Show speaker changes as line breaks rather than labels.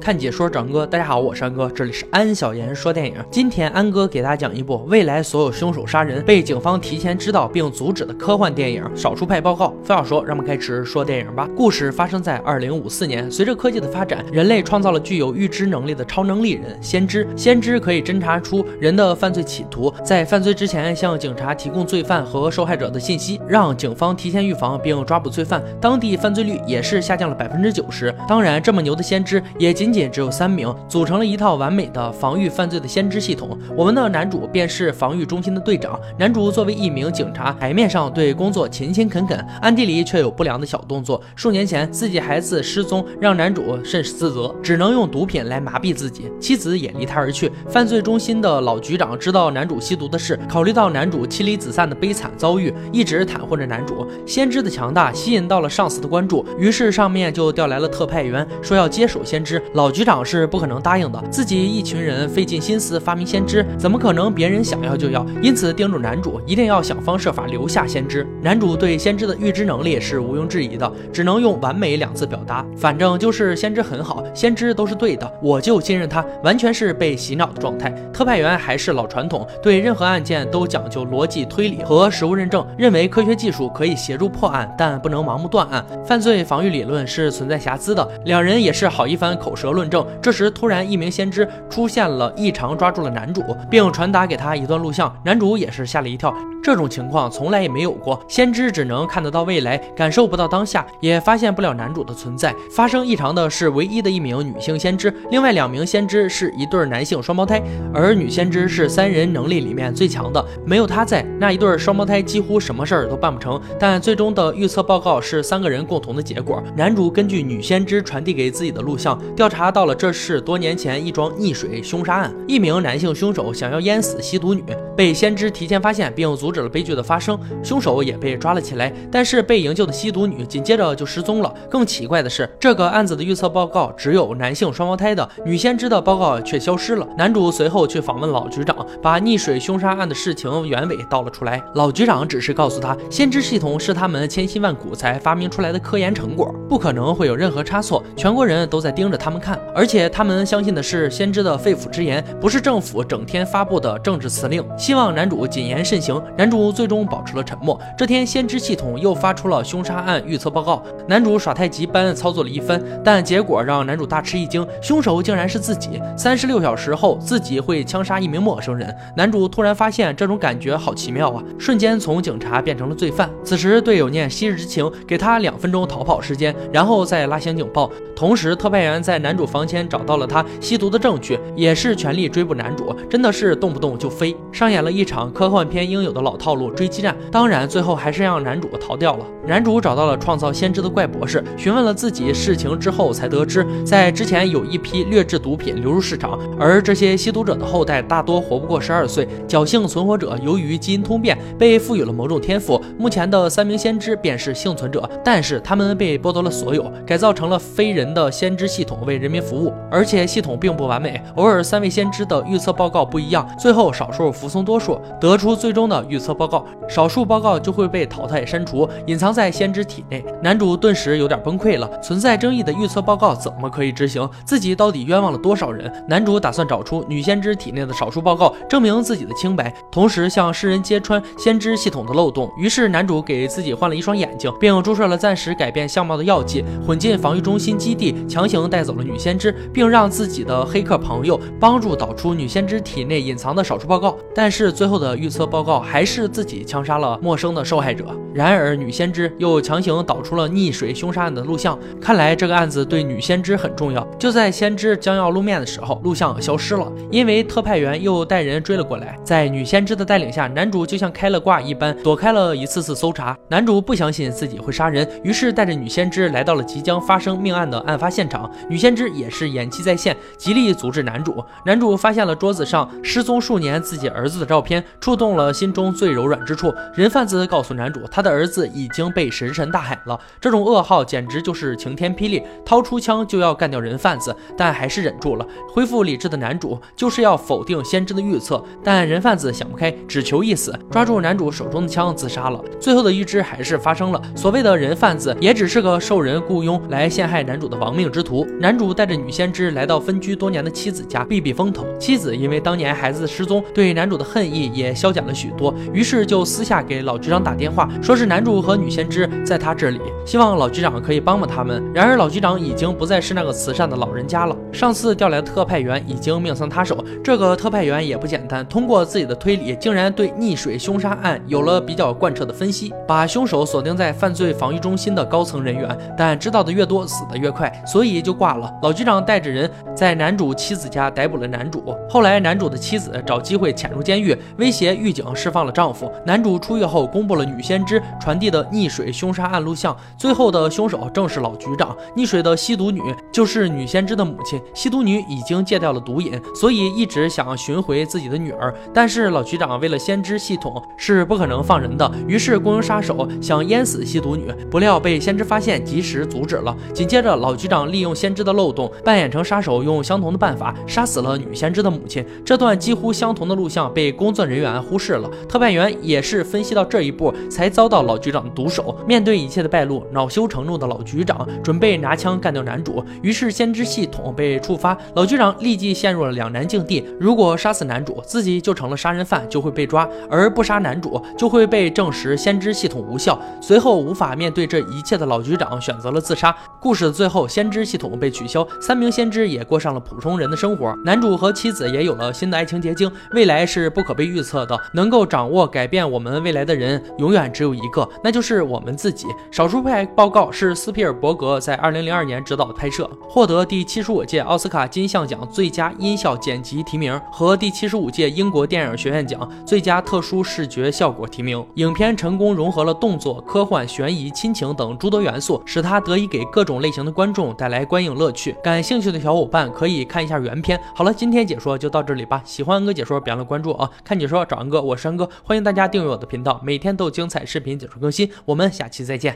看解说长哥，大家好，我是安哥，这里是安小言说电影。今天安哥给大家讲一部未来所有凶手杀人被警方提前知道并阻止的科幻电影《少数派报告》。废话少说，让我们开始说电影吧。故事发生在二零五四年，随着科技的发展，人类创造了具有预知能力的超能力人——先知。先知可以侦查出人的犯罪企图，在犯罪之前向警察提供罪犯和受害者的信息，让警方提前预防并抓捕罪犯。当地犯罪率也是下降了百分之九十。当然，这么牛的先知也仅。仅仅只有三名，组成了一套完美的防御犯罪的先知系统。我们的男主便是防御中心的队长。男主作为一名警察，台面上对工作勤勤恳恳，暗地里却有不良的小动作。数年前，自己孩子失踪，让男主甚是自责，只能用毒品来麻痹自己。妻子也离他而去。犯罪中心的老局长知道男主吸毒的事，考虑到男主妻离子散的悲惨遭遇，一直袒护着男主。先知的强大吸引到了上司的关注，于是上面就调来了特派员，说要接手先知。老局长是不可能答应的，自己一群人费尽心思发明先知，怎么可能别人想要就要？因此叮嘱男主一定要想方设法留下先知。男主对先知的预知能力是毋庸置疑的，只能用完美两字表达，反正就是先知很好，先知都是对的，我就信任他，完全是被洗脑的状态。特派员还是老传统，对任何案件都讲究逻辑推理和实物认证，认为科学技术可以协助破案，但不能盲目断案。犯罪防御理论是存在瑕疵的，两人也是好一番口舌论证。这时，突然一名先知出现了异常，抓住了男主，并传达给他一段录像。男主也是吓了一跳，这种情况从来也没有过。先知只能看得到未来，感受不到当下，也发现不了男主的存在。发生异常的是唯一的一名女性先知，另外两名先知是一对男性双胞胎，而女先知是三人能力里面最强的，没有她在，那一对双胞胎几乎什么事儿都办不成。但最终的预测报告是三个人共同的结果。男主根据女先知传递给自己的录像，调查查到了。这是多年前一桩溺水凶杀案，一名男性凶手想要淹死吸毒女，被先知提前发现并阻止了悲剧的发生，凶手也被抓了起来。但是被营救的吸毒女紧接着就失踪了。更奇怪的是，这个案子的预测报告只有男性双胞胎的，女先知的报告却消失了。男主随后去访问老局长，把溺水凶杀案的事情原委道了出来。老局长只是告诉他，先知系统是他们千辛万苦才发明出来的科研成果，不可能会有任何差错。全国人都在盯着他们看，而。而且他们相信的是先知的肺腑之言，不是政府整天发布的政治辞令。希望男主谨言慎行。男主最终保持了沉默。这天，先知系统又发出了凶杀案预测报告。男主耍太极般操作了一番，但结果让男主大吃一惊，凶手竟然是自己。三十六小时后，自己会枪杀一名陌生人。男主突然发现这种感觉好奇妙啊，瞬间从警察变成了罪犯。此时队友念昔日之情，给他两分钟逃跑时间，然后再拉响警报。同时，特派员在男男主房间。找到了他吸毒的证据，也是全力追捕男主，真的是动不动就飞，上演了一场科幻片应有的老套路追击战。当然，最后还是让男主逃掉了。男主找到了创造先知的怪博士，询问了自己事情之后，才得知在之前有一批劣质毒品流入市场，而这些吸毒者的后代大多活不过十二岁。侥幸存活者由于基因突变，被赋予了某种天赋。目前的三名先知便是幸存者，但是他们被剥夺了所有，改造成了非人的先知系统为，为人民服务。而且系统并不完美，偶尔三位先知的预测报告不一样，最后少数服从多数，得出最终的预测报告，少数报告就会被淘汰删除，隐藏在先知体内。男主顿时有点崩溃了，存在争议的预测报告怎么可以执行？自己到底冤枉了多少人？男主打算找出女先知体内的少数报告，证明自己的清白，同时向世人揭穿先知系统的漏洞。于是男主给自己换了一双眼睛，并注射了暂时改变相貌的药剂，混进防御中心基地，强行带走了女先知。并让自己的黑客朋友帮助导出女先知体内隐藏的少数报告，但是最后的预测报告还是自己枪杀了陌生的受害者。然而女先知又强行导出了溺水凶杀案的录像，看来这个案子对女先知很重要。就在先知将要露面的时候，录像消失了，因为特派员又带人追了过来。在女先知的带领下，男主就像开了挂一般，躲开了一次次搜查。男主不相信自己会杀人，于是带着女先知来到了即将发生命案的案发现场。女先知也是。演技在线，极力阻止男主。男主发现了桌子上失踪数年自己儿子的照片，触动了心中最柔软之处。人贩子告诉男主，他的儿子已经被神神大海了。这种噩耗简直就是晴天霹雳，掏出枪就要干掉人贩子，但还是忍住了。恢复理智的男主就是要否定先知的预测，但人贩子想不开，只求一死，抓住男主手中的枪自杀了。最后的预知还是发生了，所谓的人贩子也只是个受人雇佣来陷害男主的亡命之徒。男主带着女先知来到分居多年的妻子家避避风头，妻子因为当年孩子失踪，对男主的恨意也消减了许多，于是就私下给老局长打电话，说是男主和女先知在他这里，希望老局长可以帮帮他们。然而老局长已经不再是那个慈善的老人家了，上次调来的特派员已经命丧他手。这个特派员也不简单，通过自己的推理，竟然对溺水凶杀案有了比较贯彻的分析，把凶手锁定在犯罪防御中心的高层人员。但知道的越多，死的越快，所以就挂了。老局长带着人在男主妻子家逮捕了男主。后来男主的妻子找机会潜入监狱，威胁狱警释放了丈夫。男主出狱后公布了女先知传递的溺水凶杀案录像，最后的凶手正是老局长。溺水的吸毒女就是女先知的母亲。吸毒女已经戒掉了毒瘾，所以一直想寻回自己的女儿。但是老局长为了先知系统是不可能放人的，于是雇佣杀手想淹死吸毒女，不料被先知发现，及时阻止了。紧接着老局长利用先知的漏漏洞，扮演成杀手，用相同的办法杀死了女先知的母亲。这段几乎相同的录像被工作人员忽视了。特派员也是分析到这一步才遭到老局长的毒手。面对一切的败露，恼羞成怒的老局长准备拿枪干掉男主，于是先知系统被触发，老局长立即陷入了两难境地：如果杀死男主，自己就成了杀人犯，就会被抓；而不杀男主，就会被证实先知系统无效。随后无法面对这一切的老局长选择了自杀。故事的最后，先知系统被取消，三名先知也过上了普通人的生活。男主和妻子也有了新的爱情结晶。未来是不可被预测的，能够掌握改变我们未来的人，永远只有一个，那就是我们自己。少数派报告是斯皮尔伯格在二零零二年执导拍摄，获得第七十五届奥斯卡金像奖最佳音效剪辑提名和第七十五届英国电影学院奖最佳特殊视觉效果提名。影片成功融合了动作、科幻、悬疑、亲情等诸多元素，使它得以给各种类型的观众带来观影乐趣趣。感兴趣的小伙伴可以看一下原片。好了，今天解说就到这里吧。喜欢安哥解说，别忘了关注啊！看解说找安哥，我是安哥，欢迎大家订阅我的频道，每天都有精彩视频解说更新。我们下期再见。